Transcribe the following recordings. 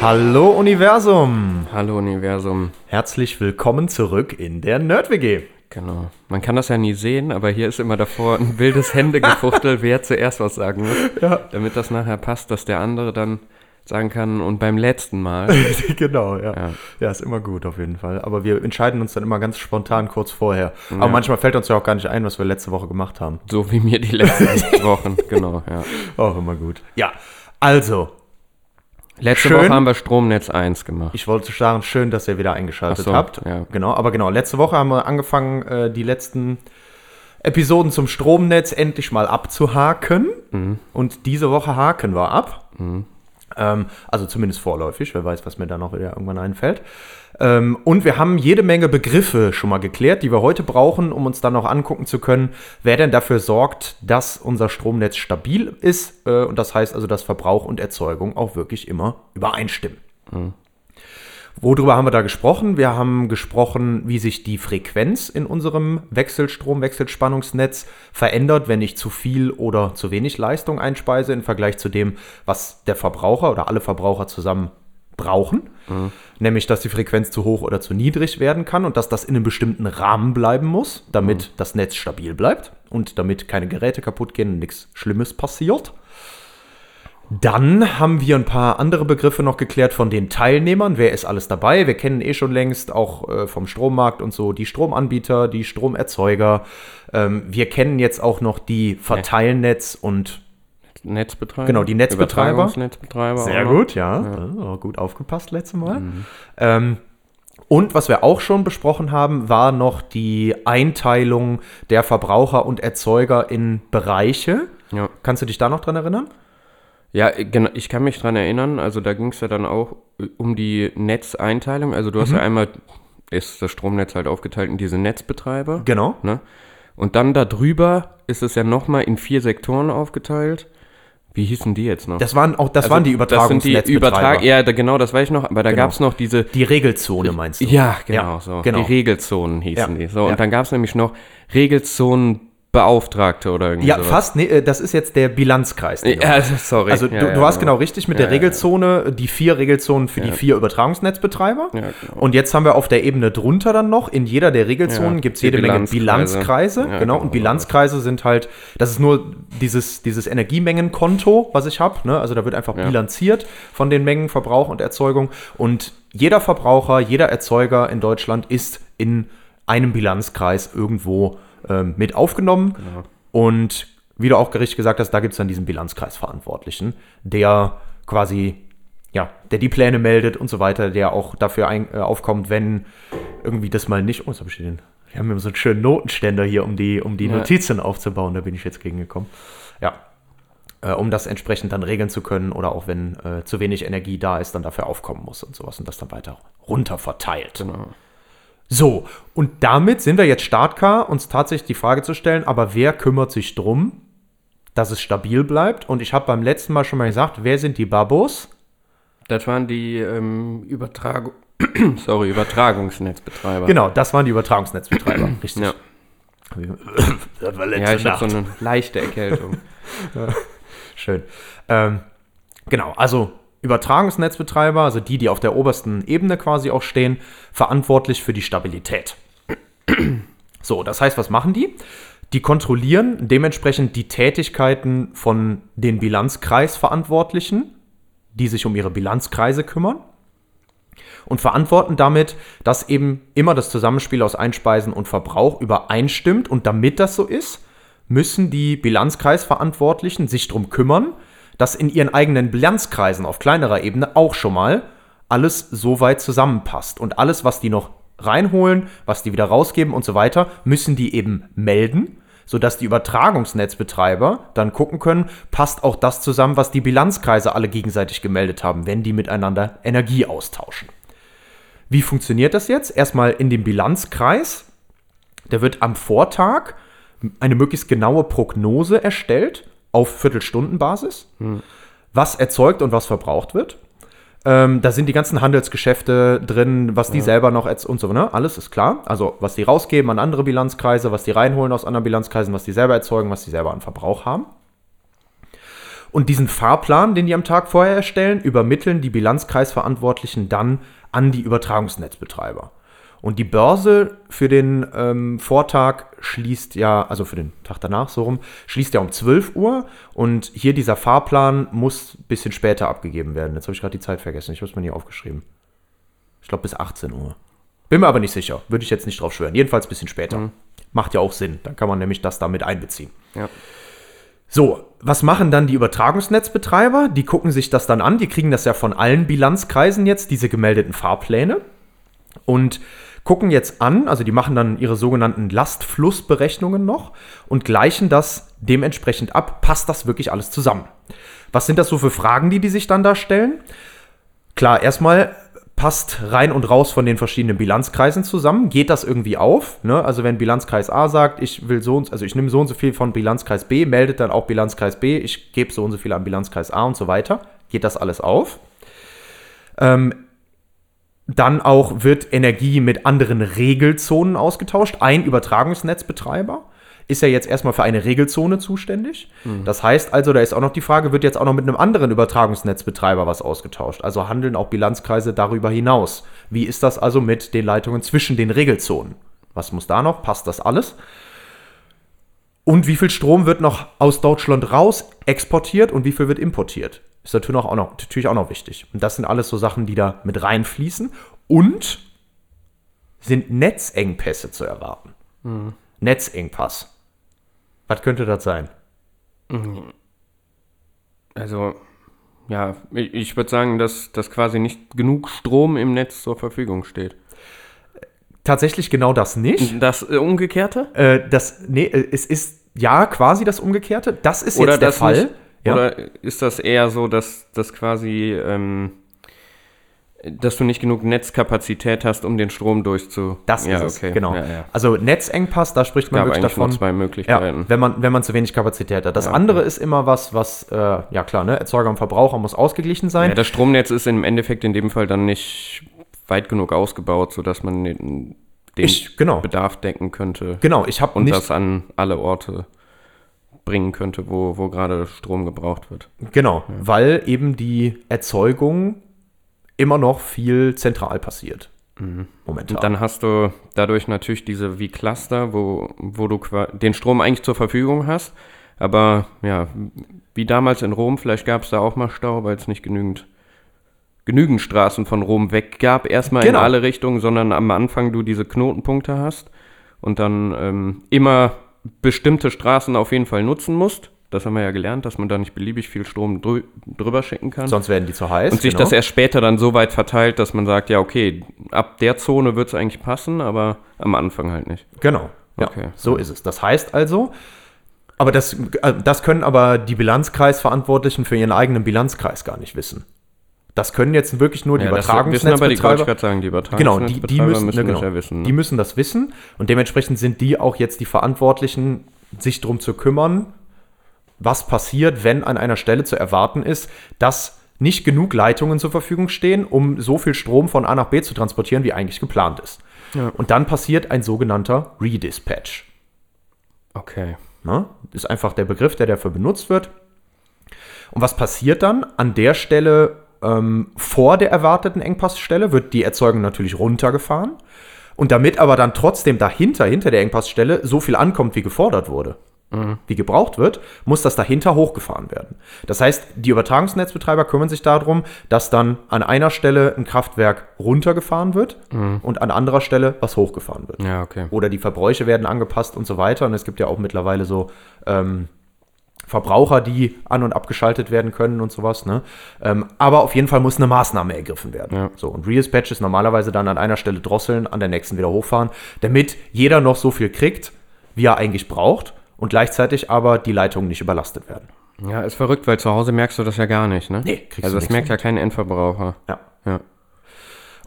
Hallo Universum. Hallo Universum. Herzlich willkommen zurück in der Nerd-WG. Genau. Man kann das ja nie sehen, aber hier ist immer davor ein wildes Händegefuchtel, wer zuerst was sagen muss. Ja. Damit das nachher passt, dass der andere dann sagen kann, und beim letzten Mal. genau, ja. Ja. ja. ist immer gut auf jeden Fall. Aber wir entscheiden uns dann immer ganz spontan kurz vorher. Aber manchmal fällt uns ja auch gar nicht ein, was wir letzte Woche gemacht haben. So wie mir die letzten Wochen. Genau, ja. Auch immer gut. Ja, also, Letzte Schön. Woche haben wir Stromnetz 1 gemacht. ich wollte sagen, schön, dass ihr wieder eingeschaltet so, habt. ja. Genau, aber genau, letzte Woche haben wir angefangen, äh, die letzten Episoden zum Stromnetz endlich mal abzuhaken. Mhm. Und diese Woche haken wir ab. Ähm, also zumindest vorläufig, wer weiß, was mir da noch irgendwann einfällt. Ähm, und wir haben jede Menge Begriffe schon mal geklärt, die wir heute brauchen, um uns dann noch angucken zu können, wer denn dafür sorgt, dass unser Stromnetz stabil ist. Äh, und das heißt also, dass Verbrauch und Erzeugung auch wirklich immer übereinstimmen. Worüber haben wir da gesprochen? Wir haben gesprochen, wie sich die Frequenz in unserem Wechselstrom, Wechselspannungsnetz verändert, wenn ich zu viel oder zu wenig Leistung einspeise im Vergleich zu dem, was der Verbraucher oder alle Verbraucher zusammen brauchen. Nämlich, dass die Frequenz zu hoch oder zu niedrig werden kann und dass das in einem bestimmten Rahmen bleiben muss, damit das Netz stabil bleibt und damit keine Geräte kaputt gehen und nichts Schlimmes passiert. Dann haben wir ein paar andere Begriffe noch geklärt von den Teilnehmern. Wer ist alles dabei? Wir kennen eh schon längst auch äh, vom Strommarkt und so die Stromanbieter, die Stromerzeuger. Ähm, wir kennen jetzt auch noch die Verteilnetz und Netzbetreiber. Genau, die Netzbetreiber. Übertragungsnetzbetreiber. sehr auch gut, ja. ja. Gut aufgepasst letztes Mal. Ähm, und was wir auch schon besprochen haben, war noch die Einteilung der Verbraucher und Erzeuger in Bereiche. Ja. Kannst du dich da noch dran erinnern? Ja, genau, ich kann mich dran erinnern, also da ging es ja dann auch um die Netzeinteilung. Also du hast Mhm. ja einmal, ist das Stromnetz halt aufgeteilt in diese Netzbetreiber. Genau. Ne? Und dann darüber ist es ja nochmal in vier Sektoren aufgeteilt. Wie hießen die jetzt noch? Das waren auch, das Also, waren die Das sind die Übertragungsnetzbetreiber. Übertrag ja, da, genau, das weiß ich noch, aber da Genau. gab es noch diese. Die Regelzone meinst du? Ja, genau, Ja, so. genau. Die Regelzonen hießen Ja, die. So, ja. und dann gab es nämlich noch Regelzonenbeauftragte oder irgendwie Ja, sowas. fast. Nee, äh, das ist jetzt der Bilanzkreis. Ja, sorry. Also Ja, du, ja, du hast genau. genau richtig mit der Regelzone, die vier Regelzonen für die vier Übertragungsnetzbetreiber. Genau. Und jetzt haben wir auf der Ebene drunter dann noch, in jeder der Regelzonen gibt es jede Menge Bilanzkreise. Bilanzkreise. Ja, genau. genau, Und Bilanzkreise sind halt, das ist nur dieses, dieses Energiemengenkonto, was ich habe. Ne? Also da wird einfach bilanziert von den Mengen Verbrauch und Erzeugung. Und jeder Verbraucher, jeder Erzeuger in Deutschland ist in einem Bilanzkreis irgendwo ähm, mit aufgenommen. Genau. Und wie du auch richtig gesagt hast, da gibt es dann diesen Bilanzkreisverantwortlichen, der quasi, ja, der die Pläne meldet und so weiter, der auch dafür ein, äh, aufkommt, wenn irgendwie das mal nicht. Oh, jetzt habe ich den. Wir haben immer so einen schönen Notenständer hier, um die, um die Ja. Notizen aufzubauen. Da bin ich jetzt gegengekommen. Ja. Äh, um das entsprechend dann regeln zu können oder auch wenn äh, zu wenig Energie da ist, dann dafür aufkommen muss und sowas und das dann weiter runter verteilt. Genau. So, und damit sind wir jetzt startklar, uns tatsächlich die Frage zu stellen, aber wer kümmert sich drum, dass es stabil bleibt? Und ich habe beim letzten Mal schon mal gesagt, wer sind die Babos? Das waren die ähm, Übertragung, sorry, Übertragungsnetzbetreiber. Genau, das waren die Übertragungsnetzbetreiber. Richtig. Ja, Das war ja ich habe so eine leichte Erkältung. Schön. Ähm, genau, also Übertragungsnetzbetreiber, also die, die auf der obersten Ebene quasi auch stehen, verantwortlich für die Stabilität. So, das heißt, was machen die? Die kontrollieren dementsprechend die Tätigkeiten von den Bilanzkreisverantwortlichen, die sich um ihre Bilanzkreise kümmern und verantworten damit, dass eben immer das Zusammenspiel aus Einspeisen und Verbrauch übereinstimmt. Und damit das so ist, müssen die Bilanzkreisverantwortlichen sich darum kümmern, dass in ihren eigenen Bilanzkreisen auf kleinerer Ebene auch schon mal alles so weit zusammenpasst. Und alles, was die noch reinholen, was die wieder rausgeben und so weiter, müssen die eben melden, sodass die Übertragungsnetzbetreiber dann gucken können, passt auch das zusammen, was die Bilanzkreise alle gegenseitig gemeldet haben, wenn die miteinander Energie austauschen. Wie funktioniert das jetzt? Erstmal in dem Bilanzkreis. Da wird am Vortag eine möglichst genaue Prognose erstellt auf Viertelstundenbasis, was erzeugt und was verbraucht wird. Ähm, da sind die ganzen Handelsgeschäfte drin, was die selber noch und so, ne? Alles ist klar. Also, was die rausgeben an andere Bilanzkreise, was die reinholen aus anderen Bilanzkreisen, was die selber erzeugen, was die selber an Verbrauch haben. Und diesen Fahrplan, den die am Tag vorher erstellen, übermitteln die Bilanzkreisverantwortlichen dann an die Übertragungsnetzbetreiber. Und die Börse für den ähm, Vortag schließt ja, also für den Tag danach so rum, schließt ja um 12 Uhr. Und hier dieser Fahrplan muss ein bisschen später abgegeben werden. Jetzt habe ich gerade die Zeit vergessen. Ich habe es mir nie aufgeschrieben. Ich glaube bis 18 Uhr. Bin mir aber nicht sicher. Würde ich jetzt nicht drauf schwören. Jedenfalls ein bisschen später. Macht ja auch Sinn. Dann kann man nämlich das damit einbeziehen. Ja. So, was machen dann die Übertragungsnetzbetreiber? Die gucken sich das dann an. Die kriegen das ja von allen Bilanzkreisen jetzt, diese gemeldeten Fahrpläne. Und gucken jetzt an, also die machen dann ihre sogenannten Lastflussberechnungen noch und gleichen das dementsprechend ab. Passt das wirklich alles zusammen? Was sind das so für Fragen, die die sich dann da stellen? Klar, erstmal passt rein und raus von den verschiedenen Bilanzkreisen zusammen. Geht das irgendwie auf? Ne? Also wenn Bilanzkreis A sagt, ich will so und also ich nehme so und so viel von Bilanzkreis B, meldet dann auch Bilanzkreis B, ich gebe so und so viel an Bilanzkreis A und so weiter. Geht das alles auf? Ähm, dann auch wird Energie mit anderen Regelzonen ausgetauscht. Ein Übertragungsnetzbetreiber ist ja jetzt erstmal für eine Regelzone zuständig. Das heißt also, da ist auch noch die Frage, wird jetzt auch noch mit einem anderen Übertragungsnetzbetreiber was ausgetauscht? Also handeln auch Bilanzkreise darüber hinaus. Wie ist das also mit den Leitungen zwischen den Regelzonen? Was muss da noch? Passt das alles? Und wie viel Strom wird noch aus Deutschland raus exportiert und wie viel wird importiert? Ist natürlich auch noch, natürlich auch noch wichtig. Und das sind alles so Sachen, die da mit reinfließen. Und sind Netzengpässe zu erwarten. Netzengpass. Was könnte das sein? Also, ja, ich, ich würde sagen, dass, dass quasi nicht genug Strom im Netz zur Verfügung steht. Tatsächlich genau das nicht. Das äh, Umgekehrte? Äh, das, nee, äh, es ist ja quasi das Umgekehrte. Das ist Oder jetzt der Fall. Nicht, ja. Oder ist das eher so, dass, dass quasi, ähm, dass du nicht genug Netzkapazität hast, um den Strom durchzu... Das ja, ist es, genau. Ja, ja. Also Netzengpass, da spricht man wirklich davon. nur zwei Möglichkeiten. wenn man, wenn man zu wenig Kapazität hat. Das andere okay. ist immer was, was, äh, ja klar, ne, Erzeuger und Verbraucher muss ausgeglichen sein. Ja, das Stromnetz ist im Endeffekt in dem Fall dann nicht weit genug ausgebaut, sodass man den, den Ich- genau. Bedarf decken könnte genau, ich habe und nicht, das an alle Orte bringen könnte, wo, wo gerade Strom gebraucht wird. genau, weil eben die Erzeugung immer noch viel zentral passiert. Momentan. Und dann hast du dadurch natürlich diese wie Cluster, wo, wo du den Strom eigentlich zur Verfügung hast. Aber ja, wie damals in Rom, vielleicht gab es da auch mal Stau, weil es nicht genügend, genügend Straßen von Rom weg gab, erstmal Genau. in alle Richtungen, sondern am Anfang du diese Knotenpunkte hast und dann ähm, immer bestimmte Straßen auf jeden Fall nutzen musst. Das haben wir ja gelernt, dass man da nicht beliebig viel Strom drü drüber schicken kann. Sonst werden die zu heiß. Und sich genau. das erst später dann so weit verteilt, dass man sagt, ja, okay, ab der Zone wird es eigentlich passen, aber am Anfang halt nicht. Genau. Ja, Okay. so ist es. Das heißt also, aber das, äh, das können aber die Bilanzkreisverantwortlichen für ihren eigenen Bilanzkreis gar nicht wissen. Das können jetzt wirklich nur die Ja, das wissen aber die, Übertragungsnetzbetreiber. sagen, die Genau, die, die Übertragungsnetzbetreiber müssen, müssen ne, genau, das ja wissen. die müssen das wissen und dementsprechend sind die auch jetzt die Verantwortlichen, sich darum zu kümmern, was passiert, wenn an einer Stelle zu erwarten ist, dass nicht genug Leitungen zur Verfügung stehen, um so viel Strom von A nach B zu transportieren, wie eigentlich geplant ist. Ja. Und dann passiert ein sogenannter Redispatch. okay. Ne? Ist einfach der Begriff, der dafür benutzt wird. Und was passiert dann? An der Stelle ähm, vor der erwarteten Engpassstelle wird die Erzeugung natürlich runtergefahren. Und damit aber dann trotzdem dahinter, hinter der Engpassstelle, so viel ankommt, wie gefordert wurde, wie gebraucht wird, muss das dahinter hochgefahren werden. Das heißt, die Übertragungsnetzbetreiber kümmern sich darum, dass dann an einer Stelle ein Kraftwerk runtergefahren wird und an anderer Stelle was hochgefahren wird Ja, okay. oder die Verbräuche werden angepasst und so weiter. Und es gibt ja auch mittlerweile so ähm, Verbraucher, die an- und abgeschaltet werden können und sowas. Ne? Ähm, aber auf jeden Fall muss eine Maßnahme ergriffen werden. Ja. So, und Redispatch ist normalerweise dann an einer Stelle drosseln, an der nächsten wieder hochfahren, damit jeder noch so viel kriegt, wie er eigentlich braucht und gleichzeitig aber die Leitungen nicht überlastet werden. Ja, ist verrückt, weil zu Hause merkst du das ja gar nicht, ne? Nee, kriegst Also du das merkt ja mit. kein Endverbraucher. Ja. Ja.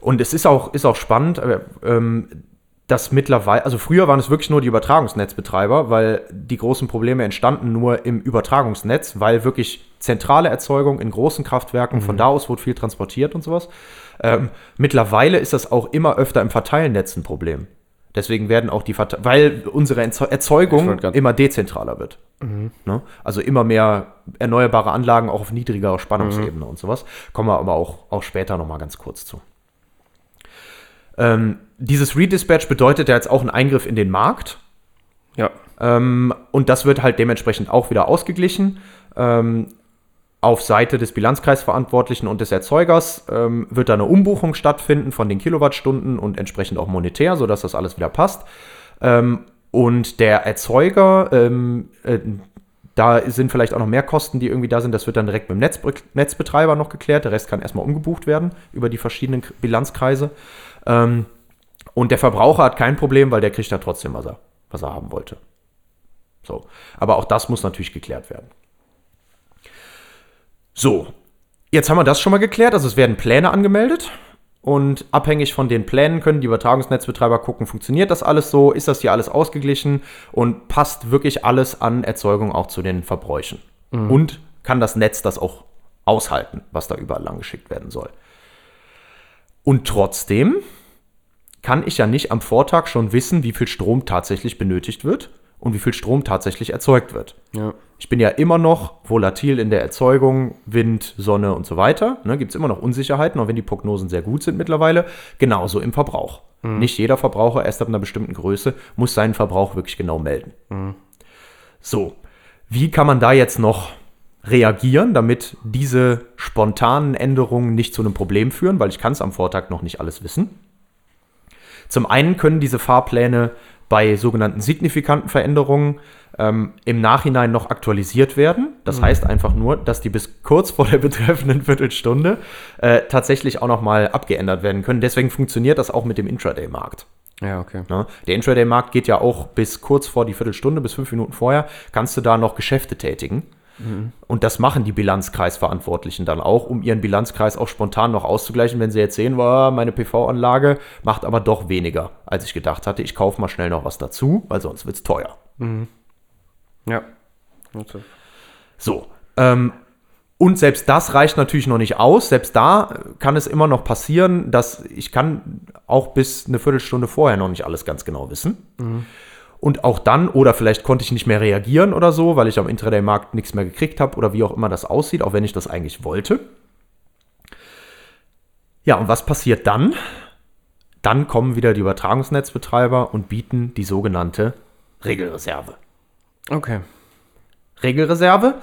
Und es ist auch, ist auch spannend, aber, ähm, dass mittlerweile, also früher waren es wirklich nur die Übertragungsnetzbetreiber, weil die großen Probleme entstanden nur im Übertragungsnetz, weil wirklich zentrale Erzeugung in großen Kraftwerken, von da aus wurde viel transportiert und sowas. Ähm, mittlerweile ist das auch immer öfter im Verteilnetz ein Problem. Deswegen werden auch die Verte weil unsere Erzeugung immer dezentraler wird. Ne? Also immer mehr erneuerbare Anlagen auch auf niedrigerer Spannungsebene und sowas. Kommen wir aber auch, auch später nochmal ganz kurz zu. Ähm, dieses Redispatch bedeutet ja jetzt auch einen Eingriff in den Markt. Ja. Ähm, und das wird halt dementsprechend auch wieder ausgeglichen. Ähm, auf Seite des Bilanzkreisverantwortlichen und des Erzeugers ähm, wird da eine Umbuchung stattfinden von den Kilowattstunden und entsprechend auch monetär, sodass das alles wieder passt. Ähm, und der Erzeuger, ähm, äh, da sind vielleicht auch noch mehr Kosten, die irgendwie da sind. Das wird dann direkt mit dem Netzbe Netzbetreiber noch geklärt. Der Rest kann erstmal umgebucht werden über die verschiedenen Bilanzkreise. Ähm, und der Verbraucher hat kein Problem, weil der kriegt da trotzdem, was er, was er haben wollte. So. Aber auch das muss natürlich geklärt werden. So. Jetzt haben wir das schon mal geklärt. Also es werden Pläne angemeldet. Und abhängig von den Plänen können die Übertragungsnetzbetreiber gucken, funktioniert das alles so, ist das hier alles ausgeglichen und passt wirklich alles an Erzeugung auch zu den Verbräuchen. Und kann das Netz das auch aushalten, was da überall lang geschickt werden soll. Und trotzdem kann ich ja nicht am Vortag schon wissen, wie viel Strom tatsächlich benötigt wird und wie viel Strom tatsächlich erzeugt wird. Ja. Ich bin ja immer noch volatil in der Erzeugung, Wind, Sonne und so weiter. Ne, Gibt es immer noch Unsicherheiten, auch wenn die Prognosen sehr gut sind mittlerweile. Genauso im Verbrauch. Nicht jeder Verbraucher, erst ab einer bestimmten Größe, muss seinen Verbrauch wirklich genau melden. So, wie kann man da jetzt noch reagieren, damit diese spontanen Änderungen nicht zu einem Problem führen, weil ich kann es am Vortag noch nicht alles wissen. Zum einen können diese Fahrpläne bei sogenannten signifikanten Veränderungen ähm, im Nachhinein noch aktualisiert werden. Das heißt einfach nur, dass die bis kurz vor der betreffenden Viertelstunde äh, tatsächlich auch nochmal abgeändert werden können. Deswegen funktioniert das auch mit dem Intraday-Markt. Ja, okay. Ne? Der Intraday-Markt geht ja auch bis kurz vor die Viertelstunde, bis fünf Minuten vorher, kannst du da noch Geschäfte tätigen. Und das machen die Bilanzkreisverantwortlichen dann auch, um ihren Bilanzkreis auch spontan noch auszugleichen, wenn sie jetzt sehen, wow, meine PV-Anlage macht aber doch weniger, als ich gedacht hatte. Ich kaufe mal schnell noch was dazu, weil sonst wird es teuer. Ja. Also, So. Ähm, und selbst das reicht natürlich noch nicht aus. Selbst da kann es immer noch passieren, dass ich kann auch bis eine Viertelstunde vorher noch nicht alles ganz genau wissen. Und auch dann, oder vielleicht konnte ich nicht mehr reagieren oder so, weil ich am Intraday-Markt nichts mehr gekriegt habe oder wie auch immer das aussieht, auch wenn ich das eigentlich wollte. Ja, und was passiert dann? Dann kommen wieder die Übertragungsnetzbetreiber und bieten die sogenannte Regelreserve. okay. Regelreserve.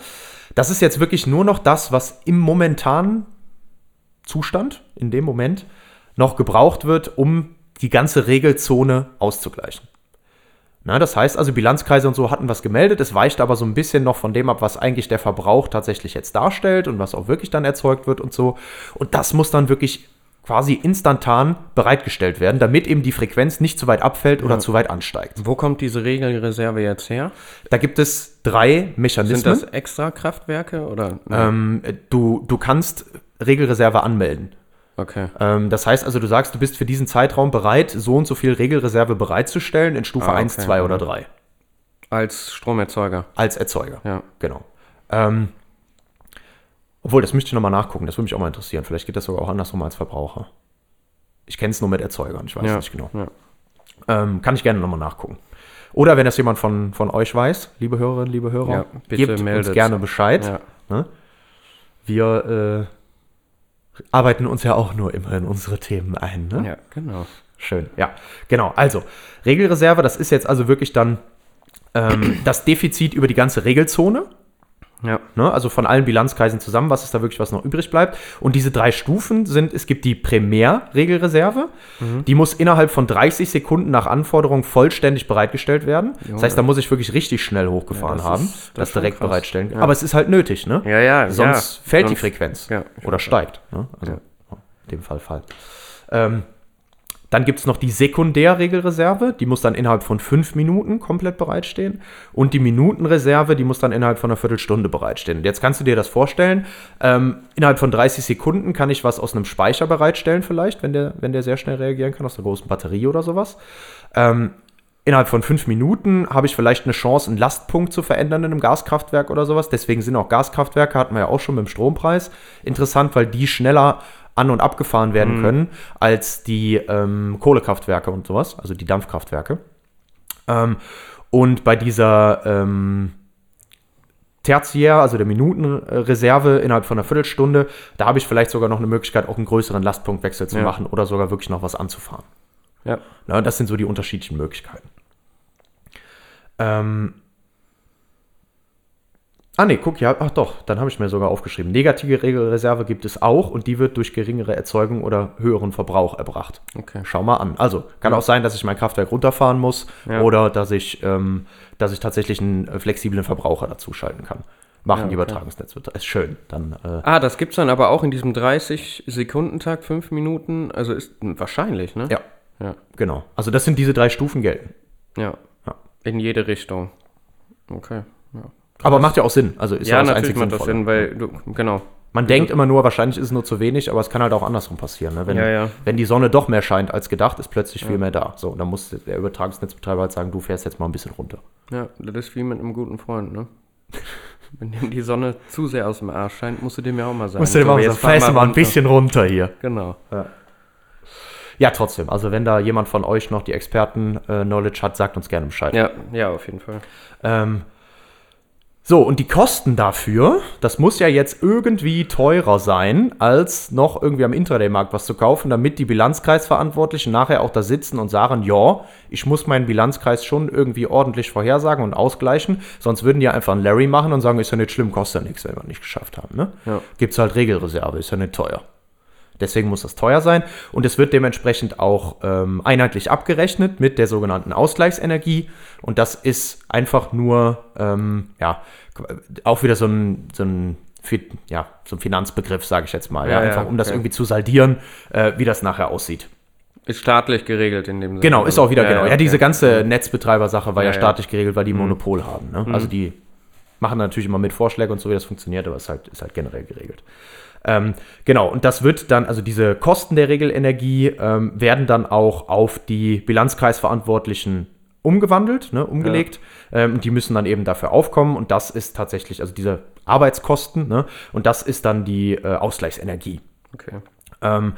Das ist jetzt wirklich nur noch das, was im momentanen Zustand, in dem Moment, noch gebraucht wird, um die ganze Regelzone auszugleichen. Na, das heißt also, Bilanzkreise und so hatten was gemeldet, es weicht aber so ein bisschen noch von dem ab, was eigentlich der Verbrauch tatsächlich jetzt darstellt und was auch wirklich dann erzeugt wird und so. Und das muss dann wirklich quasi instantan bereitgestellt werden, damit eben die Frequenz nicht zu weit abfällt oder zu weit ansteigt. Wo kommt diese Regelreserve jetzt her? Da gibt es drei Mechanismen. Sind das extra Kraftwerke oder? Ähm, du, du kannst Regelreserve anmelden. Okay. Ähm, das heißt also, du sagst, du bist für diesen Zeitraum bereit, so und so viel Regelreserve bereitzustellen in Stufe Ah, 1, okay, 2 oder mhm. 3 Als Stromerzeuger. als Erzeuger. Ja. Genau. Ähm, obwohl, das müsste ich nochmal nachgucken, das würde mich auch mal interessieren. Vielleicht geht das sogar auch andersrum als Verbraucher. Ich kenne es nur mit Erzeugern, ich weiß Ja. nicht genau. Ja. Ähm, kann ich gerne nochmal nachgucken. Oder wenn das jemand von, von euch weiß, liebe Hörerinnen, liebe Hörer, Ja, bitte gebt uns meldet. gerne Bescheid. Ja. Ne? Wir äh, arbeiten uns ja auch nur immer in unsere Themen ein. Ne? ja, genau. Schön, ja. Genau, also Regelreserve, das ist jetzt also wirklich dann ähm, das Defizit über die ganze Regelzone. Ja. Ne? Also von allen Bilanzkreisen zusammen, was ist da wirklich, was noch übrig bleibt. Und diese drei Stufen sind, es gibt die Primärregelreserve, die muss innerhalb von 30 Sekunden nach Anforderung vollständig bereitgestellt werden. Das heißt, da muss ich wirklich richtig schnell hochgefahren Ja, das haben, ist- das das direkt krass. bereitstellen. Ja. Aber es ist halt nötig, ne? Ja, ja, Sonst ja. fällt die Sonst- Frequenz Ja, ich oder steigt. Ne? Also in dem Fall Fall. Ähm, Dann gibt es noch die Sekundärregelreserve, die muss dann innerhalb von fünf Minuten komplett bereitstehen. Und die Minutenreserve, die muss dann innerhalb von einer Viertelstunde bereitstehen. Jetzt kannst du dir das vorstellen, ähm, innerhalb von 30 Sekunden kann ich was aus einem Speicher bereitstellen, vielleicht, wenn der, wenn der sehr schnell reagieren kann, aus einer großen Batterie oder sowas. Ähm, innerhalb von fünf Minuten habe ich vielleicht eine Chance, einen Lastpunkt zu verändern in einem Gaskraftwerk oder sowas. Deswegen sind auch Gaskraftwerke, hatten wir ja auch schon mit dem Strompreis, interessant, weil die schneller an- und abgefahren werden können als die ähm, Kohlekraftwerke und sowas, also die Dampfkraftwerke. Ähm, und bei dieser ähm, Tertiär, also der Minutenreserve innerhalb von einer Viertelstunde, da habe ich vielleicht sogar noch eine Möglichkeit, auch einen größeren Lastpunktwechsel zu Ja. machen oder sogar wirklich noch was anzufahren. Ja. Na, das sind so die unterschiedlichen Möglichkeiten. Ähm. Ah ne, guck, ja, ach doch, dann habe ich mir sogar aufgeschrieben. Negative Regelreserve gibt es auch und die wird durch geringere Erzeugung oder höheren Verbrauch erbracht. Okay. Schau mal an. Also kann auch sein, dass ich mein Kraftwerk runterfahren muss Ja. oder dass ich, ähm, dass ich tatsächlich einen äh, flexiblen Verbraucher dazuschalten kann. Machen Ja, die okay. Übertragungsnetze. Ist schön. Dann äh, Ah, das gibt's dann aber auch in diesem 30-Sekunden-Tag, 5 Minuten. Also ist wahrscheinlich, ne? ja, Ja. genau. Also das sind diese drei Stufen gelten. Ja. Ja. In jede Richtung. Okay. Ja, Aber macht ja auch Sinn. Also ist ja ja das natürlich macht das. Sinn, weil du, genau. Man denkt immer nur, wahrscheinlich ist es nur zu wenig, aber es kann halt auch andersrum passieren. Ne? Wenn, Ja, ja. wenn die Sonne doch mehr scheint als gedacht, ist plötzlich viel mehr da. So, und dann muss der Übertragungsnetzbetreiber halt sagen, du fährst jetzt mal ein bisschen runter. Ja, das ist wie mit einem guten Freund, ne? Wenn dem die Sonne zu sehr aus dem Arsch scheint, musst du dem ja auch mal sagen. Musst du mal jetzt sagen, fährst du mal ein runter. bisschen runter hier. Genau. Ja, trotzdem. Also wenn da jemand von euch noch die Experten-Knowledge hat, sagt uns gerne Bescheid. Ja, ja, auf jeden Fall. Ähm, so, und die Kosten dafür, das muss ja jetzt irgendwie teurer sein, als noch irgendwie am Intraday-Markt was zu kaufen, damit die Bilanzkreisverantwortlichen nachher auch da sitzen und sagen, ja, ich muss meinen Bilanzkreis schon irgendwie ordentlich vorhersagen und ausgleichen, sonst würden die einfach einen Larry machen und sagen, ist ja nicht schlimm, kostet ja nichts, wenn wir nicht geschafft haben. Ne? Ja. Gibt es halt Regelreserve, ist ja nicht teuer. Deswegen muss das teuer sein und es wird dementsprechend auch ähm, einheitlich abgerechnet mit der sogenannten Ausgleichsenergie und das ist einfach nur, ähm, ja, auch wieder so ein, so ein, ja, so ein Finanzbegriff, sage ich jetzt mal, ja, Ja, ja, einfach um das irgendwie zu saldieren, äh, wie das nachher aussieht. Ist staatlich geregelt in dem Sinne. Genau, ist auch wieder genau. Ja, diese okay. ganze Netzbetreiber-Sache war ja, Ja, ja. staatlich geregelt, weil die Monopol haben. Ne? Also die machen natürlich immer mit Vorschläge und so, wie das funktioniert, aber es ist halt, ist halt generell geregelt. Ähm, genau, und das wird dann, also diese Kosten der Regelenergie ähm, werden dann auch auf die Bilanzkreisverantwortlichen umgewandelt, ne, umgelegt. Ähm, die müssen dann eben dafür aufkommen und das ist tatsächlich, also diese Arbeitskosten, ne, und das ist dann die äh, Ausgleichsenergie. Okay. Ähm,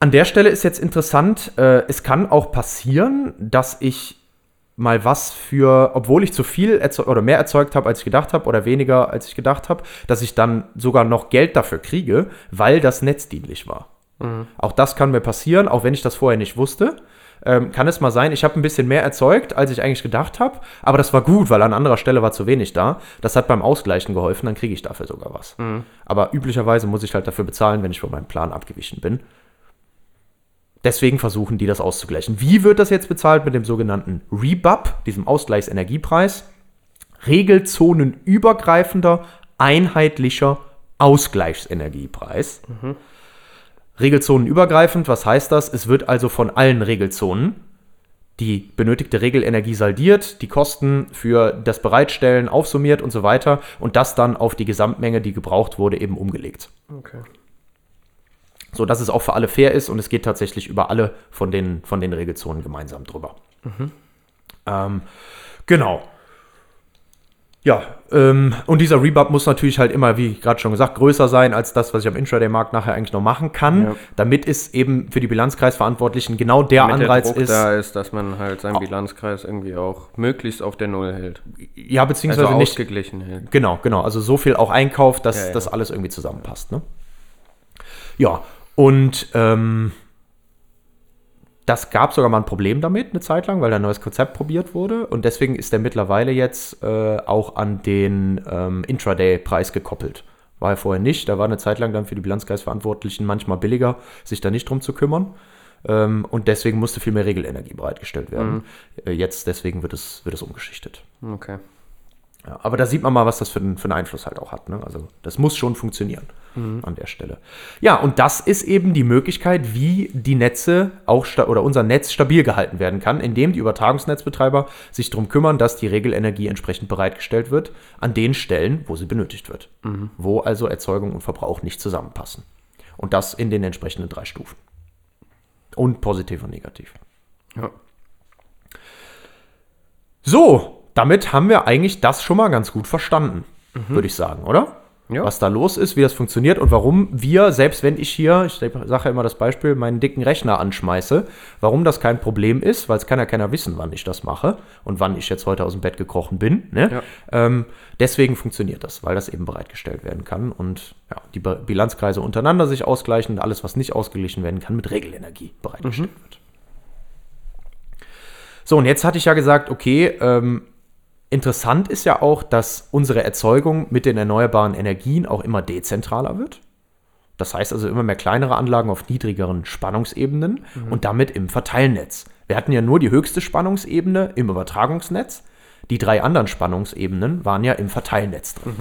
an der Stelle ist jetzt interessant, äh, es kann auch passieren, dass ich mal was für, obwohl ich zu viel oder mehr erzeugt habe, als ich gedacht habe, oder weniger, als ich gedacht habe, dass ich dann sogar noch Geld dafür kriege, weil das netzdienlich war. Auch das kann mir passieren, auch wenn ich das vorher nicht wusste. Ähm, kann es mal sein, ich habe ein bisschen mehr erzeugt, als ich eigentlich gedacht habe, aber das war gut, weil an anderer Stelle war zu wenig da. Das hat beim Ausgleichen geholfen, dann kriege ich dafür sogar was. Aber üblicherweise muss ich halt dafür bezahlen, wenn ich von meinem Plan abgewichen bin. Deswegen versuchen die das auszugleichen. Wie wird das jetzt bezahlt mit dem sogenannten Rebub, diesem Ausgleichsenergiepreis? Regelzonenübergreifender, einheitlicher Ausgleichsenergiepreis. Regelzonenübergreifend, was heißt das? Es wird also von allen Regelzonen die benötigte Regelenergie saldiert, die Kosten für das Bereitstellen aufsummiert und so weiter und das dann auf die Gesamtmenge, die gebraucht wurde, eben umgelegt. Okay. So dass es auch für alle fair ist und es geht tatsächlich über alle von den, von den Regelzonen gemeinsam drüber. Ähm, genau. Ja, ähm, und dieser Rebub muss natürlich halt immer, wie gerade schon gesagt, größer sein als das, was ich am Intraday-Markt nachher eigentlich noch machen kann, Ja. damit es eben für die Bilanzkreisverantwortlichen genau der Damit Anreiz der Druck ist. da ist, dass man halt seinen Bilanzkreis irgendwie auch möglichst auf der Null hält. Ja, beziehungsweise Also nicht. ausgeglichen hält. Genau, genau. Also so viel auch einkauft, dass Ja, ja. das alles irgendwie zusammenpasst. Ne? Ja, und ähm, das gab sogar mal ein Problem damit, eine Zeit lang, weil da ein neues Konzept probiert wurde. Und deswegen ist der mittlerweile jetzt äh, auch an den ähm, Intraday-Preis gekoppelt. War er vorher nicht. Da war eine Zeit lang dann für die Bilanzkreisverantwortlichen manchmal billiger, sich da nicht drum zu kümmern. Ähm, und deswegen musste viel mehr Regelenergie bereitgestellt werden. Äh, jetzt deswegen wird es, wird es umgeschichtet. Okay. Ja, aber da sieht man mal, was das für, einen- für einen Einfluss halt auch hat. Ne? Also das muss schon funktionieren. an der Stelle. Ja, und das ist eben die Möglichkeit, wie die Netze auch oder unser Netz stabil gehalten werden kann, indem die Übertragungsnetzbetreiber sich darum kümmern, dass die Regelenergie entsprechend bereitgestellt wird an den Stellen, wo sie benötigt wird. Wo also Erzeugung und Verbrauch nicht zusammenpassen. Und das in den entsprechenden drei Stufen. Und positiv und negativ. Ja. So, damit haben wir eigentlich das schon mal ganz gut verstanden, würde ich sagen, oder? Ja. Was da los ist, wie das funktioniert und warum wir, selbst wenn ich hier, ich sage ja immer das Beispiel, meinen dicken Rechner anschmeiße, warum das kein Problem ist, weil es kann ja keiner wissen, wann ich das mache und wann ich jetzt heute aus dem Bett gekrochen bin. Ne? Ja. Ähm, deswegen funktioniert das, weil das eben bereitgestellt werden kann und ja, die Bilanzkreise untereinander sich ausgleichen und alles, was nicht ausgeglichen werden kann, mit Regelenergie bereitgestellt wird. So, und jetzt hatte ich ja gesagt, okay, ähm, interessant ist ja auch, dass unsere Erzeugung mit den erneuerbaren Energien auch immer dezentraler wird. Das heißt also immer mehr kleinere Anlagen auf niedrigeren Spannungsebenen und damit im Verteilnetz. Wir hatten ja nur die höchste Spannungsebene im Übertragungsnetz. Die drei anderen Spannungsebenen waren ja im Verteilnetz drin.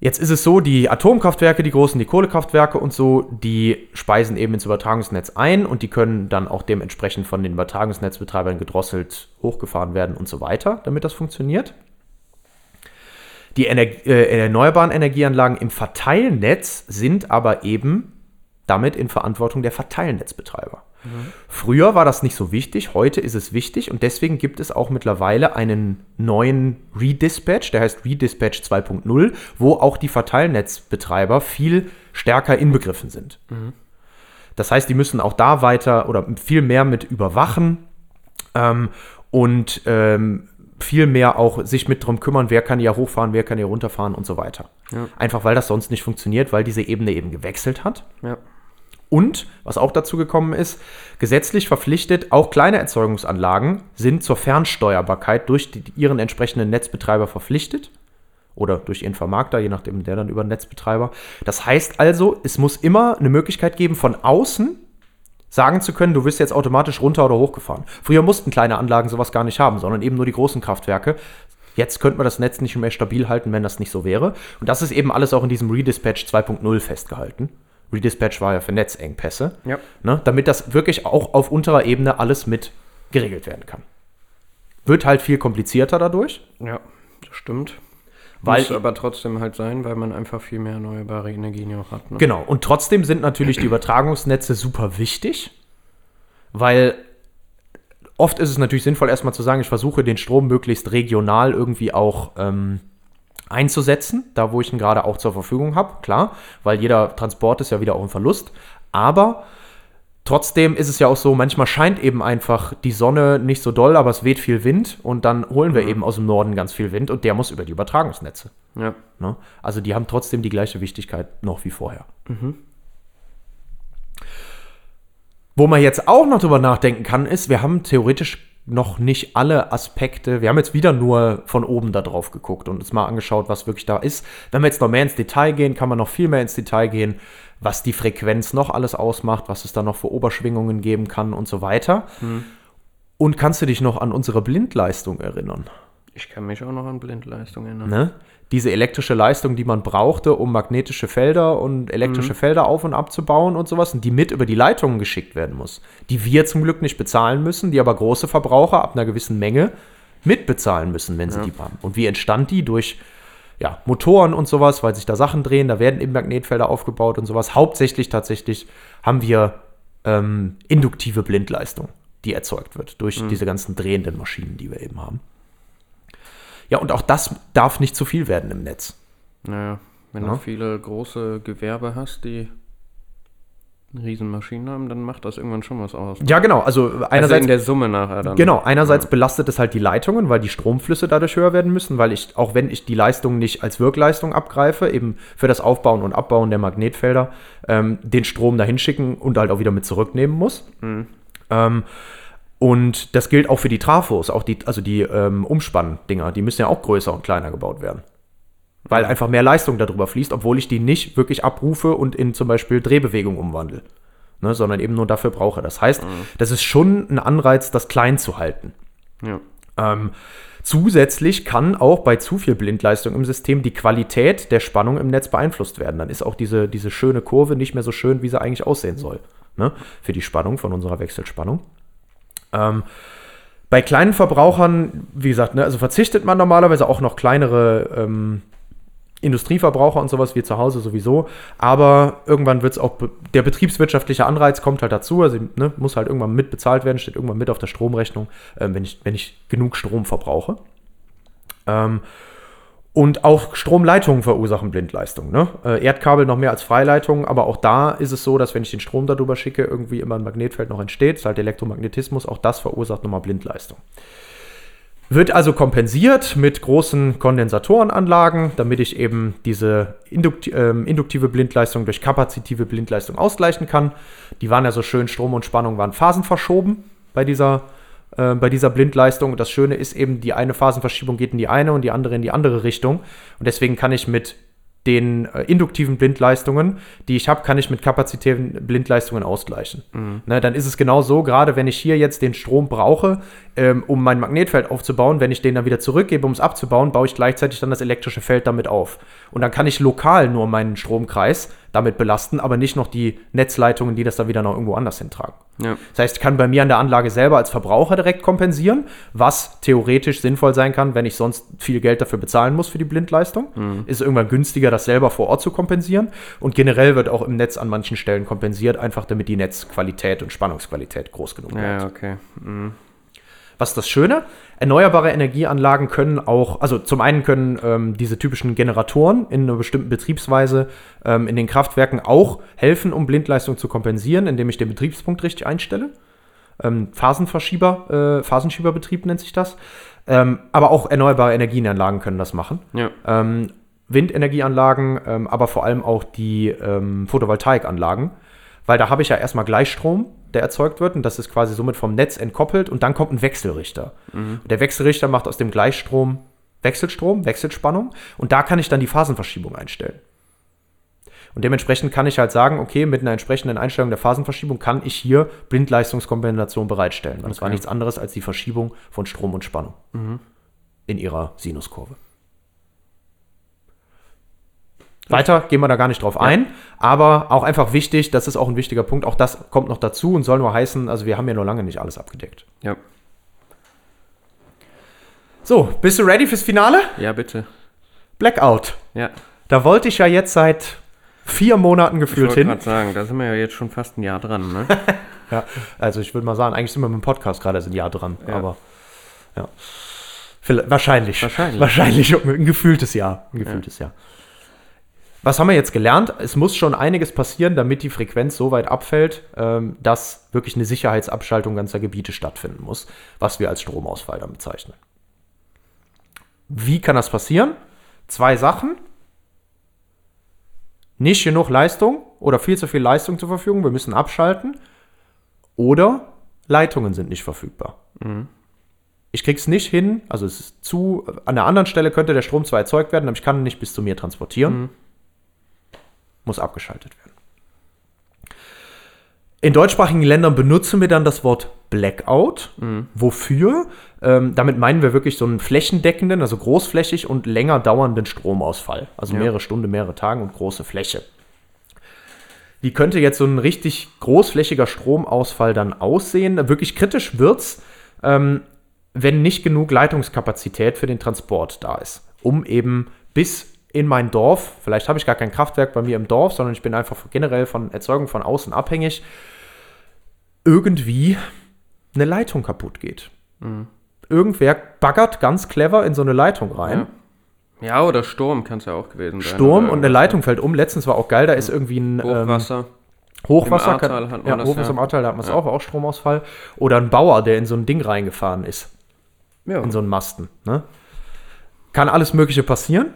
Jetzt ist es so, die Atomkraftwerke, die großen, die Kohlekraftwerke und so, die speisen eben ins Übertragungsnetz ein und die können dann auch dementsprechend von den Übertragungsnetzbetreibern gedrosselt hochgefahren werden und so weiter, damit das funktioniert. Die Ener äh, erneuerbaren Energieanlagen im Verteilnetz sind aber eben damit in Verantwortung der Verteilnetzbetreiber. Früher war das nicht so wichtig, heute ist es wichtig und deswegen gibt es auch mittlerweile einen neuen Redispatch, der heißt Redispatch 2.0, wo auch die Verteilnetzbetreiber viel stärker inbegriffen sind. Das heißt, die müssen auch da weiter oder viel mehr mit überwachen ähm, und ähm, viel mehr auch sich mit drum kümmern, wer kann hier hochfahren, wer kann hier runterfahren und so weiter. Ja. Einfach weil das sonst nicht funktioniert, weil diese Ebene eben gewechselt hat. Ja. Und, was auch dazu gekommen ist, gesetzlich verpflichtet, auch kleine Erzeugungsanlagen sind zur Fernsteuerbarkeit durch die, ihren entsprechenden Netzbetreiber verpflichtet. Oder durch ihren Vermarkter, je nachdem, der dann über den Netzbetreiber. Das heißt also, es muss immer eine Möglichkeit geben, von außen sagen zu können, du wirst jetzt automatisch runter oder hochgefahren. Früher mussten kleine Anlagen sowas gar nicht haben, sondern eben nur die großen Kraftwerke. Jetzt könnte man das Netz nicht mehr stabil halten, wenn das nicht so wäre. Und das ist eben alles auch in diesem Redispatch 2.0 festgehalten. Redispatch war ja für Netzengpässe. Ja. Ne, damit das wirklich auch auf unterer Ebene alles mit geregelt werden kann. Wird halt viel komplizierter dadurch. Ja, das stimmt. Weil- Muss aber trotzdem halt sein, weil man einfach viel mehr erneuerbare Energien auch hat. Ne? Genau. Und trotzdem sind natürlich die Übertragungsnetze super wichtig, weil oft ist es natürlich sinnvoll, erstmal zu sagen, ich versuche den Strom möglichst regional irgendwie auch ähm, einzusetzen, da wo ich ihn gerade auch zur Verfügung habe, klar, weil jeder Transport ist ja wieder auch ein Verlust. Aber trotzdem ist es ja auch so, manchmal scheint eben einfach die Sonne nicht so doll, aber es weht viel Wind und dann holen wir eben aus dem Norden ganz viel Wind und der muss über die Übertragungsnetze. Ja. Ne? Also die haben trotzdem die gleiche Wichtigkeit noch wie vorher. Wo man jetzt auch noch drüber nachdenken kann, ist, wir haben theoretisch noch nicht alle Aspekte, wir haben jetzt wieder nur von oben da drauf geguckt und uns mal angeschaut, was wirklich da ist. Wenn wir jetzt noch mehr ins Detail gehen, kann man noch viel mehr ins Detail gehen, was die Frequenz noch alles ausmacht, was es da noch für Oberschwingungen geben kann und so weiter. Und kannst du dich noch an unsere Blindleistung erinnern? Ich kann mich auch noch an Blindleistung erinnern. ne? diese elektrische Leistung, die man brauchte, um magnetische Felder und elektrische Felder auf und abzubauen und sowas, und die mit über die Leitungen geschickt werden muss, die wir zum Glück nicht bezahlen müssen, die aber große Verbraucher ab einer gewissen Menge mitbezahlen müssen, wenn sie die haben. Und wie entstand die? Durch ja, Motoren und sowas, weil sich da Sachen drehen, da werden eben Magnetfelder aufgebaut und sowas. Hauptsächlich tatsächlich haben wir ähm, induktive Blindleistung, die erzeugt wird durch diese ganzen drehenden Maschinen, die wir eben haben. Ja, und auch das darf nicht zu viel werden im Netz. Naja, wenn Ja. du viele große Gewerbe hast, die Riesenmaschinen haben, dann macht das irgendwann schon was aus. Ja, genau. Also Also einerseits, in der Summe nachher dann. genau, einerseits belastet es halt die Leitungen, weil die Stromflüsse dadurch höher werden müssen, weil ich, auch wenn ich die Leistung nicht als Wirkleistung abgreife, eben für das Aufbauen und Abbauen der Magnetfelder, ähm, den Strom dahin schicken und halt auch wieder mit zurücknehmen muss. Ähm, und das gilt auch für die Trafos, auch die, also die ähm, Umspanndinger, die müssen ja auch größer und kleiner gebaut werden. Weil einfach mehr Leistung darüber fließt, obwohl ich die nicht wirklich abrufe und in zum Beispiel Drehbewegung umwandle. Ne, sondern eben nur dafür brauche. Das heißt, das ist schon ein Anreiz, das klein zu halten. Ja. Ähm, zusätzlich kann auch bei zu viel Blindleistung im System die Qualität der Spannung im Netz beeinflusst werden. Dann ist auch diese, diese schöne Kurve nicht mehr so schön, wie sie eigentlich aussehen soll. Ne? Für die Spannung von unserer Wechselspannung. Ähm, bei kleinen Verbrauchern, wie gesagt, ne, also verzichtet man normalerweise auch noch kleinere ähm, Industrieverbraucher und sowas wie zu Hause sowieso. Aber irgendwann wird es auch, be der betriebswirtschaftliche Anreiz kommt halt dazu. Also ne, muss halt irgendwann mit bezahlt werden, steht irgendwann mit auf der Stromrechnung, äh, wenn, ich, wenn ich genug Strom verbrauche. Ähm, und auch Stromleitungen verursachen Blindleistung. Ne? Äh, Erdkabel noch mehr als Freileitungen, aber auch da ist es so, dass wenn ich den Strom darüber schicke, irgendwie immer ein Magnetfeld noch entsteht. Das ist halt Elektromagnetismus, auch das verursacht nochmal Blindleistung. Wird also kompensiert mit großen Kondensatorenanlagen, damit ich eben diese indukti äh, induktive Blindleistung durch kapazitive Blindleistung ausgleichen kann. Die waren ja so schön, Strom und Spannung waren phasenverschoben bei dieser, äh, bei dieser Blindleistung. Und das Schöne ist eben, die eine Phasenverschiebung geht in die eine und die andere in die andere Richtung. Und deswegen kann ich mit den äh, induktiven Blindleistungen, die ich habe, kann ich mit kapazitären Blindleistungen ausgleichen. Mhm. Ne, dann ist es genau so, gerade wenn ich hier jetzt den Strom brauche, ähm, um mein Magnetfeld aufzubauen, wenn ich den dann wieder zurückgebe, um es abzubauen, baue ich gleichzeitig dann das elektrische Feld damit auf. Und dann kann ich lokal nur meinen Stromkreis damit belasten, aber nicht noch die Netzleitungen, die das dann wieder noch irgendwo anders hintragen. Ja. Das heißt, ich kann bei mir an der Anlage selber als Verbraucher direkt kompensieren, was theoretisch sinnvoll sein kann, wenn ich sonst viel Geld dafür bezahlen muss für die Blindleistung. Mhm. Ist irgendwann günstiger, das selber vor Ort zu kompensieren. Und generell wird auch im Netz an manchen Stellen kompensiert, einfach damit die Netzqualität und Spannungsqualität groß genug bleibt. Ja, okay. Mhm. Was ist das Schöne? Erneuerbare Energieanlagen können auch, also zum einen können ähm, diese typischen Generatoren in einer bestimmten Betriebsweise ähm, in den Kraftwerken auch helfen, um Blindleistung zu kompensieren, indem ich den Betriebspunkt richtig einstelle. Ähm, Phasenverschieber, äh, Phasenschieberbetrieb nennt sich das. Ähm, aber auch erneuerbare Energienanlagen können das machen. Ja. Ähm, Windenergieanlagen, ähm, aber vor allem auch die Photovoltaikanlagen weil da habe ich ja erstmal Gleichstrom, der erzeugt wird und das ist quasi somit vom Netz entkoppelt und dann kommt ein Wechselrichter. Mhm. Der Wechselrichter macht aus dem Gleichstrom Wechselstrom, Wechselspannung und da kann ich dann die Phasenverschiebung einstellen. Und dementsprechend kann ich halt sagen, okay, mit einer entsprechenden Einstellung der Phasenverschiebung kann ich hier Blindleistungskompensation bereitstellen. Okay. Das war nichts anderes als die Verschiebung von Strom und Spannung mhm. in ihrer Sinuskurve. Weiter gehen wir da gar nicht drauf ja. ein, aber auch einfach wichtig, das ist auch ein wichtiger Punkt, auch das kommt noch dazu und soll nur heißen, also wir haben ja nur lange nicht alles abgedeckt. Ja. So, bist du ready fürs Finale? Ja, bitte. Blackout. Ja. Da wollte ich ja jetzt seit vier Monaten gefühlt hin. Ich wollte gerade sagen, da sind wir ja jetzt schon fast ein Jahr dran, ne? ja, also ich würde mal sagen, eigentlich sind wir mit dem Podcast gerade ein Jahr dran, ja. aber ja. Wahrscheinlich. Wahrscheinlich. Wahrscheinlich ein gefühltes Jahr. Ein gefühltes ja. Jahr. Was haben wir jetzt gelernt? Es muss schon einiges passieren, damit die Frequenz so weit abfällt, ähm, dass wirklich eine Sicherheitsabschaltung ganzer Gebiete stattfinden muss, was wir als Stromausfall dann bezeichnen. Wie kann das passieren? Zwei Sachen. Nicht genug Leistung oder viel zu viel Leistung zur Verfügung, wir müssen abschalten. Oder Leitungen sind nicht verfügbar. Mhm. Ich krieg's nicht hin, also es ist zu, an der anderen Stelle könnte der Strom zwar erzeugt werden, aber ich kann ihn nicht bis zu mir transportieren. Mhm muss abgeschaltet werden. In deutschsprachigen Ländern benutzen wir dann das Wort Blackout. Mhm. Wofür? Ähm, damit meinen wir wirklich so einen flächendeckenden, also großflächig und länger dauernden Stromausfall. Also ja. mehrere Stunden, mehrere Tage und große Fläche. Wie könnte jetzt so ein richtig großflächiger Stromausfall dann aussehen? Wirklich kritisch wird's, ähm, wenn nicht genug Leitungskapazität für den Transport da ist, um eben bis in mein Dorf, vielleicht habe ich gar kein Kraftwerk bei mir im Dorf, sondern ich bin einfach generell von Erzeugung von außen abhängig, irgendwie eine Leitung kaputt geht. Mhm. Irgendwer baggert ganz clever in so eine Leitung rein. Ja, ja oder Sturm kann es ja auch gewesen sein. Sturm und eine Leitung fällt um. Letztens war auch geil, da ist irgendwie ein Hochwasser. Ähm, Hochwasser, Im kann, hat ja, Hochwasser ja. im Ahrtal, da hat man es ja. auch, auch Stromausfall. Oder ein Bauer, der in so ein Ding reingefahren ist. Ja. In so einen Masten. Ne? Kann alles Mögliche passieren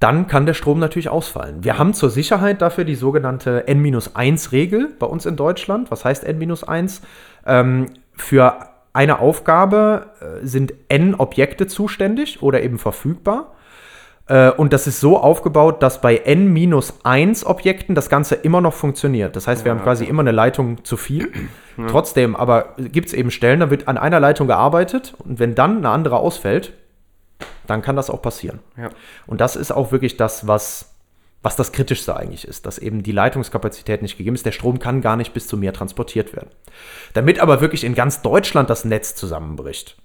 dann kann der Strom natürlich ausfallen. Wir haben zur Sicherheit dafür die sogenannte N-1-Regel bei uns in Deutschland. Was heißt N-1? Ähm, für eine Aufgabe äh, sind N Objekte zuständig oder eben verfügbar. Äh, und das ist so aufgebaut, dass bei n-1 Objekten das Ganze immer noch funktioniert. Das heißt, wir haben quasi immer eine Leitung zu viel. Trotzdem, aber gibt es eben Stellen, da wird an einer Leitung gearbeitet und wenn dann eine andere ausfällt, dann kann das auch passieren. Ja. Und das ist auch wirklich das, was, was das Kritischste eigentlich ist, dass eben die Leitungskapazität nicht gegeben ist. Der Strom kann gar nicht bis zu mir transportiert werden. Damit aber wirklich in ganz Deutschland das Netz zusammenbricht,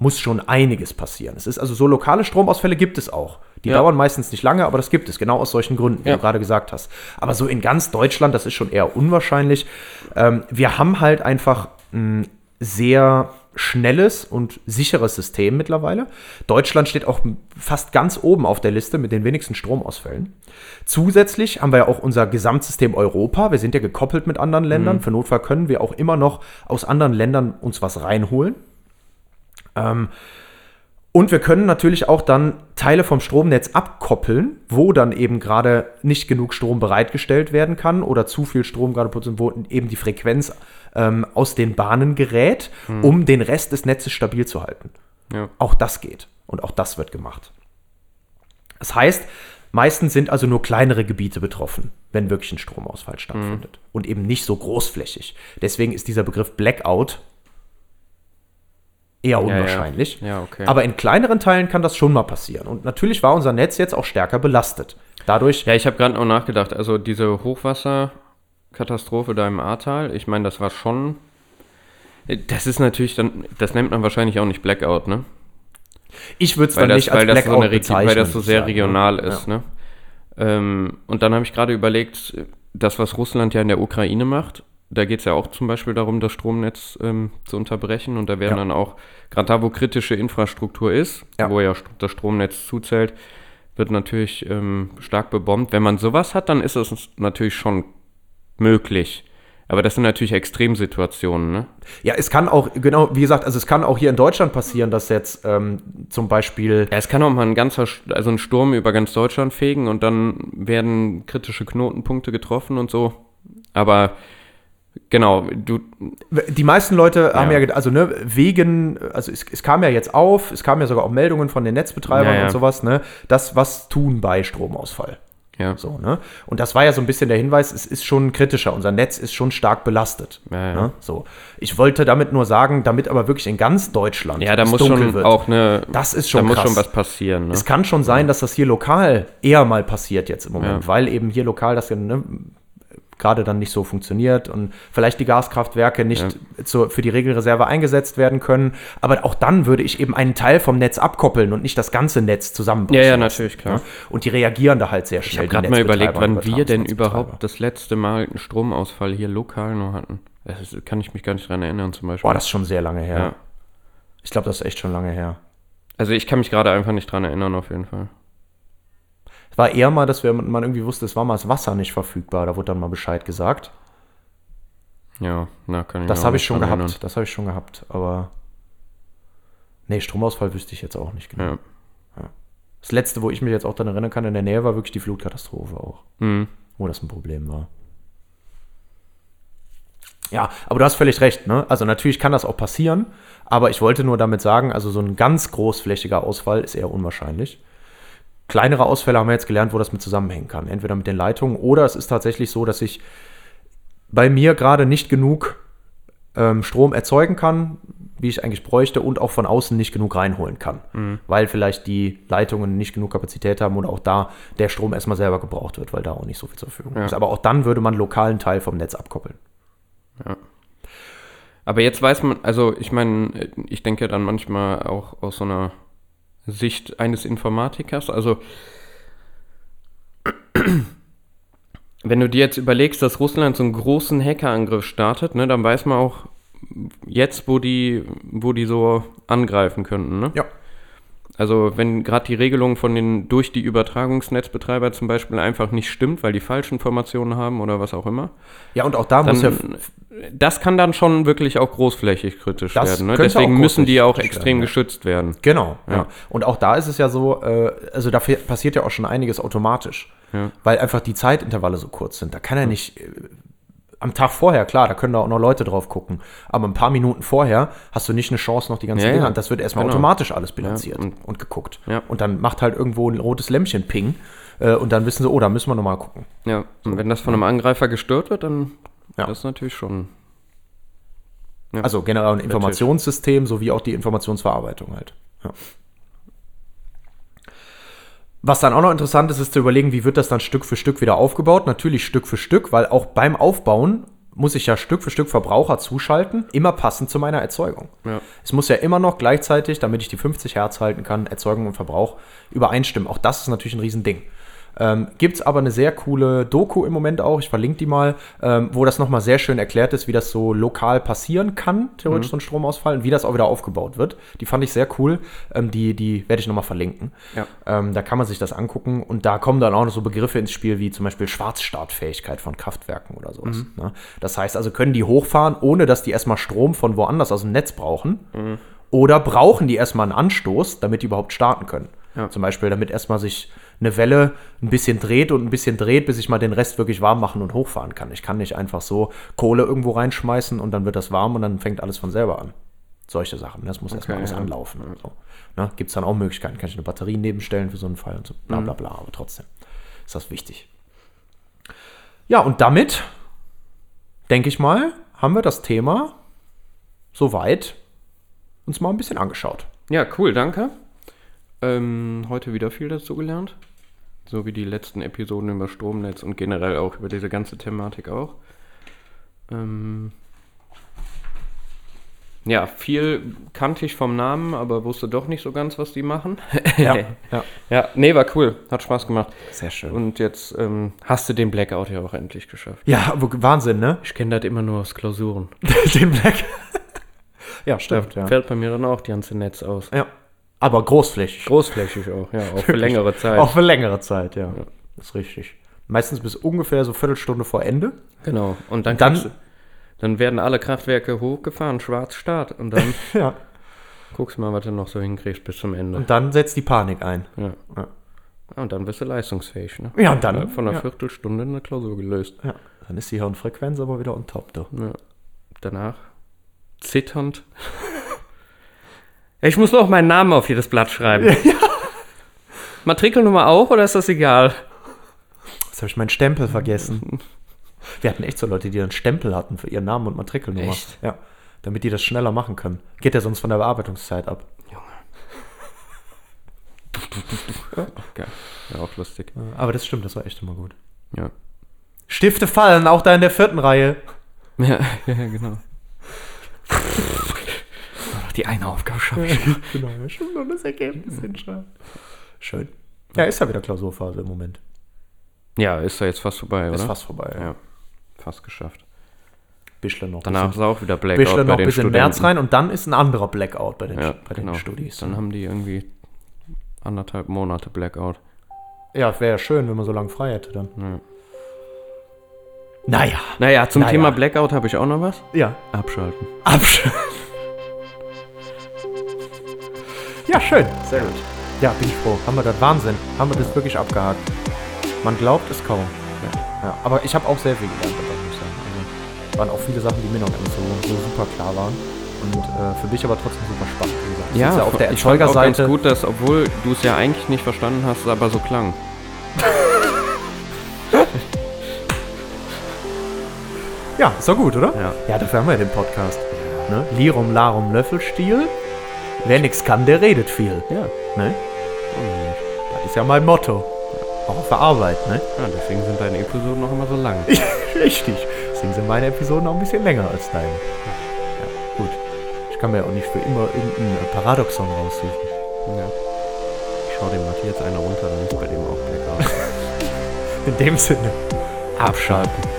muss schon einiges passieren. Es ist also so lokale Stromausfälle gibt es auch. Die Ja. dauern meistens nicht lange, aber das gibt es, genau aus solchen Gründen, wie Ja. du gerade gesagt hast. Aber so in ganz Deutschland, das ist schon eher unwahrscheinlich. Ähm, wir haben halt einfach ein sehr schnelles und sicheres System mittlerweile. Deutschland steht auch fast ganz oben auf der Liste mit den wenigsten Stromausfällen. Zusätzlich haben wir ja auch unser Gesamtsystem Europa. Wir sind ja gekoppelt mit anderen Ländern. Für Notfall können wir auch immer noch aus anderen Ländern uns was reinholen. Ähm, und wir können natürlich auch dann Teile vom Stromnetz abkoppeln, wo dann eben gerade nicht genug Strom bereitgestellt werden kann oder zu viel Strom gerade produziert, wo eben die Frequenz ähm, aus den Bahnen gerät, um den Rest des Netzes stabil zu halten. Ja. Auch das geht und auch das wird gemacht. Das heißt, meistens sind also nur kleinere Gebiete betroffen, wenn wirklich ein Stromausfall stattfindet und eben nicht so großflächig. Deswegen ist dieser Begriff Blackout eher ja. unwahrscheinlich. Ja, okay. Aber in kleineren Teilen kann das schon mal passieren. Und natürlich war unser Netz jetzt auch stärker belastet. Dadurch, Ja, ich habe gerade noch nachgedacht. Also diese Hochwasserkatastrophe da im Ahrtal, ich meine, das war schon. Das ist natürlich dann, das nennt man wahrscheinlich auch nicht Blackout, ne? ich würde es dann das, nicht als so Blackout Regi- bezeichnen. weil das so sehr ne? regional Ja. ist, ne? Ähm, und dann habe ich gerade überlegt, das, was Russland ja in der Ukraine macht, da geht es ja auch zum Beispiel darum, das Stromnetz ähm, zu unterbrechen. Und da werden Ja. dann auch, gerade da, wo kritische Infrastruktur ist, Ja. wo ja das Stromnetz zuzählt, wird natürlich ähm, stark bebombt. Wenn man sowas hat, dann ist es natürlich schon möglich. Aber das sind natürlich Extremsituationen, ne? Ja, es kann auch, genau, wie gesagt, also es kann auch hier in Deutschland passieren, dass jetzt ähm, zum Beispiel Ja, es kann auch mal ein ganzer, also ein Sturm über ganz Deutschland fegen und dann werden kritische Knotenpunkte getroffen und so. Aber genau, du, Die meisten Leute haben Ja. ja, also ne, wegen, also es, es kam ja jetzt auf, es kamen ja sogar auch Meldungen von den Netzbetreibern Ja, ja. und sowas, ne, das was tun bei Stromausfall. Ja, So, ne? Und das war ja so ein bisschen der Hinweis, es ist schon kritischer, unser Netz ist schon stark belastet. Ja, ja. Ne? So. Ich wollte damit nur sagen, damit aber wirklich in ganz Deutschland ja, da muss dunkel schon wird. auch eine, Das ist schon da muss krass. schon was passieren, ne? Es kann schon sein, dass das hier lokal eher mal passiert jetzt im Moment, weil eben hier lokal das ja ne, gerade dann nicht so funktioniert und vielleicht die Gaskraftwerke nicht zur, für die Regelreserve eingesetzt werden können. Aber auch dann würde ich eben einen Teil vom Netz abkoppeln und nicht das ganze Netz zusammenbrechen. Ja, ja, natürlich, klar. Und die reagieren da halt sehr schnell. Ich habe gerade mal überlegt, wann wir denn überhaupt das letzte Mal einen Stromausfall hier lokal nur hatten. Das kann ich mich gar nicht dran erinnern, zum Beispiel. Boah, das ist schon sehr lange her. ja. Ich glaube, das ist echt schon lange her. Also ich kann mich gerade einfach nicht dran erinnern, auf jeden Fall. War eher mal, dass wir, man irgendwie wusste, es war mal das Wasser nicht verfügbar. Da wurde dann mal Bescheid gesagt. Ja, na, kann ich Das habe ich schon gehabt. erinnern. Das habe ich schon gehabt. Aber. Nee, Stromausfall wüsste ich jetzt auch nicht genau. Ja. Das letzte, wo ich mich jetzt auch daran erinnern kann, in der Nähe war wirklich die Flutkatastrophe auch. Mhm. Wo das ein Problem war. Ja, aber du hast völlig recht, ne? Also natürlich kann das auch passieren, aber ich wollte nur damit sagen, also so ein ganz großflächiger Ausfall ist eher unwahrscheinlich. Kleinere Ausfälle haben wir jetzt gelernt, wo das mit zusammenhängen kann. Entweder mit den Leitungen oder es ist tatsächlich so, dass ich bei mir gerade nicht genug ähm, Strom erzeugen kann, wie ich eigentlich bräuchte, und auch von außen nicht genug reinholen kann. Weil vielleicht die Leitungen nicht genug Kapazität haben oder auch da der Strom erstmal selber gebraucht wird, weil da auch nicht so viel zur Verfügung Ja. ist. Aber auch dann würde man lokalen Teil vom Netz abkoppeln. Aber jetzt weiß man, also ich meine, ich denke dann manchmal auch aus so einer Sicht eines Informatikers, also wenn du dir jetzt überlegst, dass Russland so einen großen Hackerangriff startet, ne, dann weiß man auch jetzt, wo die, wo die so angreifen könnten, ne? Ja. Also wenn gerade die Regelung von den durch die Übertragungsnetzbetreiber zum Beispiel einfach nicht stimmt, weil die falschen Informationen haben oder was auch immer, Ja, und auch da muss ja. dann, das kann dann schon wirklich auch großflächig kritisch werden. Ne? Deswegen auch müssen die auch großflächig extrem werden, ja. geschützt werden. Genau, ja. Ja. Und auch da ist es ja so, äh, also da passiert ja auch schon einiges automatisch, Ja. weil einfach die Zeitintervalle so kurz sind. Da kann ja nicht äh, am Tag vorher, klar, da können da auch noch Leute drauf gucken. Aber ein paar Minuten vorher hast du nicht eine Chance, noch die ganzen Ja, Dinge. ja. an. Das wird erstmal Genau. automatisch alles bilanziert Ja, und, und- geguckt. Und dann macht halt irgendwo ein rotes Lämpchen Ping. Äh, und dann wissen sie, oh, da müssen wir nochmal gucken. Ja, und wenn das von einem Angreifer gestört wird, dann Ja. das ist natürlich schon. Also generell ein Informationssystem sowie auch die Informationsverarbeitung halt. Ja. Was dann auch noch interessant ist, ist zu überlegen, wie wird das dann Stück für Stück wieder aufgebaut. Natürlich Stück für Stück, weil auch beim Aufbauen muss ich ja Stück für Stück Verbraucher zuschalten, immer passend zu meiner Erzeugung. Ja. Es muss ja immer noch gleichzeitig, damit ich die 50 Hertz halten kann, Erzeugung und Verbrauch übereinstimmen. Auch das ist natürlich ein Riesending. Ähm, Gibt es aber eine sehr coole Doku im Moment auch, ich verlinke die mal, ähm, wo das nochmal sehr schön erklärt ist, wie das so lokal passieren kann, theoretisch so ein Stromausfall, und wie das auch wieder aufgebaut wird. Die fand ich sehr cool. Ähm, die die werde ich nochmal verlinken. Ja. Ähm, da kann man sich das angucken und da kommen dann auch noch so Begriffe ins Spiel, wie zum Beispiel Schwarzstartfähigkeit von Kraftwerken oder sowas. Ne? Das heißt also, können die hochfahren, ohne dass die erstmal Strom von woanders aus dem Netz brauchen? Oder brauchen die erstmal einen Anstoß, damit die überhaupt starten können? Ja. Zum Beispiel, damit erstmal sich eine Welle ein bisschen dreht und ein bisschen dreht, bis ich mal den Rest wirklich warm machen und hochfahren kann. Ich kann nicht einfach so Kohle irgendwo reinschmeißen und dann wird das warm und dann fängt alles von selber an. Solche Sachen. Das muss erstmal alles ja. anlaufen. So. Ne? Gibt es dann auch Möglichkeiten. Kann ich eine Batterie nebenstellen für so einen Fall und so bla bla bla. Aber trotzdem ist das wichtig. Ja, und damit, denke ich mal, haben wir das Thema soweit uns mal ein bisschen angeschaut. Ja, cool, danke. Ähm, heute wieder viel dazu gelernt. So wie die letzten Episoden über Stromnetz und generell auch über diese ganze Thematik auch. Ähm, ja, viel kannte ich vom Namen, aber wusste doch nicht so ganz, was die machen. ja. ja, nee, war cool. Hat Spaß gemacht. Sehr schön. Und jetzt ähm, hast du den Blackout ja auch endlich geschafft. Ja, Wahnsinn, ne? Ich kenne das immer nur aus Klausuren. Den Black. ja, Da stimmt. Ja. fällt bei mir dann auch die ganze Netz aus. ja. Aber großflächig. Großflächig auch, ja, auch für längere Zeit. Auch für längere Zeit, ja. Das ist richtig. Meistens bis ungefähr so Viertelstunde vor Ende. Genau. Und dann, Dann- du- dann werden alle Kraftwerke hochgefahren, schwarz Start. Und dann Ja. guckst du mal, was du noch so hinkriegst bis zum Ende. Und dann setzt die Panik ein. ja. Ja. Ja, Und dann bist du leistungsfähig. Ne? Ja, und dann. Von einer ja. Viertelstunde eine Klausur gelöst. ja. Dann ist die Hirnfrequenz aber wieder on top, du. Ja. Danach zitternd. Ich muss noch meinen Namen auf jedes Blatt schreiben. Matrikelnummer auch oder ist das egal? Jetzt habe ich meinen Stempel vergessen. Wir hatten echt so Leute, die einen Stempel hatten für ihren Namen und Matrikelnummer. Echt? Ja. Damit die das schneller machen können. Geht ja sonst von der Bearbeitungszeit ab. Ja, ja auch lustig. Aber das stimmt, das war echt immer gut. Ja. Stifte fallen, auch da in der vierten Reihe. Ja, ja, genau. Die eine Aufgabe schaffe ich. genau, ja, schon noch das Ergebnis hinschreiben. Schön. Ja, ist ja wieder Klausurphase im Moment. Ja, ist ja jetzt fast vorbei, oder? Ist fast vorbei. Ja. Ja, fast geschafft. Bischle noch. Danach bisschen, ist auch wieder Blackout Bischle bei noch den bis in Studenten. März rein und dann ist ein anderer Blackout bei den, Ja, bei den genau. Studis. Dann haben die irgendwie anderthalb Monate Blackout. Ja, wäre ja schön, wenn man so lange frei hätte dann. Ja. Naja. Naja, zum Naja. Thema Blackout habe ich auch noch was. Ja. Abschalten. Abschalten. Ja, schön. Sehr gut. Ja, bin ich froh. Haben wir das Wahnsinn. Haben wir das wirklich abgehakt. Man glaubt es kaum. Ja. Ja, aber ich habe auch sehr viel gelernt dabei, muss ich sagen. Also, waren auch viele Sachen, die mir noch nicht so, so super klar waren. Und äh, für mich aber trotzdem super spannend. Wie gesagt. Ich sitze auf der ich fand auch Erzeugerseite. gut, dass, obwohl du es ja eigentlich nicht verstanden hast, es aber so klang. Ja, ist doch gut, oder? Ja. Ja, dafür haben wir ja den Podcast. Ne? Lirum, Larum, Löffelstiel. Wer nix kann, der redet viel. Ja. Ne? Das ist ja mein Motto. Auch auf der Arbeit, ne? ja, deswegen sind deine Episoden noch immer so lang. Richtig. Deswegen sind meine Episoden auch ein bisschen länger als deine. Ja, gut. Ich kann mir auch nicht für immer irgendein äh, Paradoxon raussuchen. Ja. Ich schau dem Matthias jetzt eine runter, dann ist bei dem auch Blackout. In dem Sinne. Abschalten.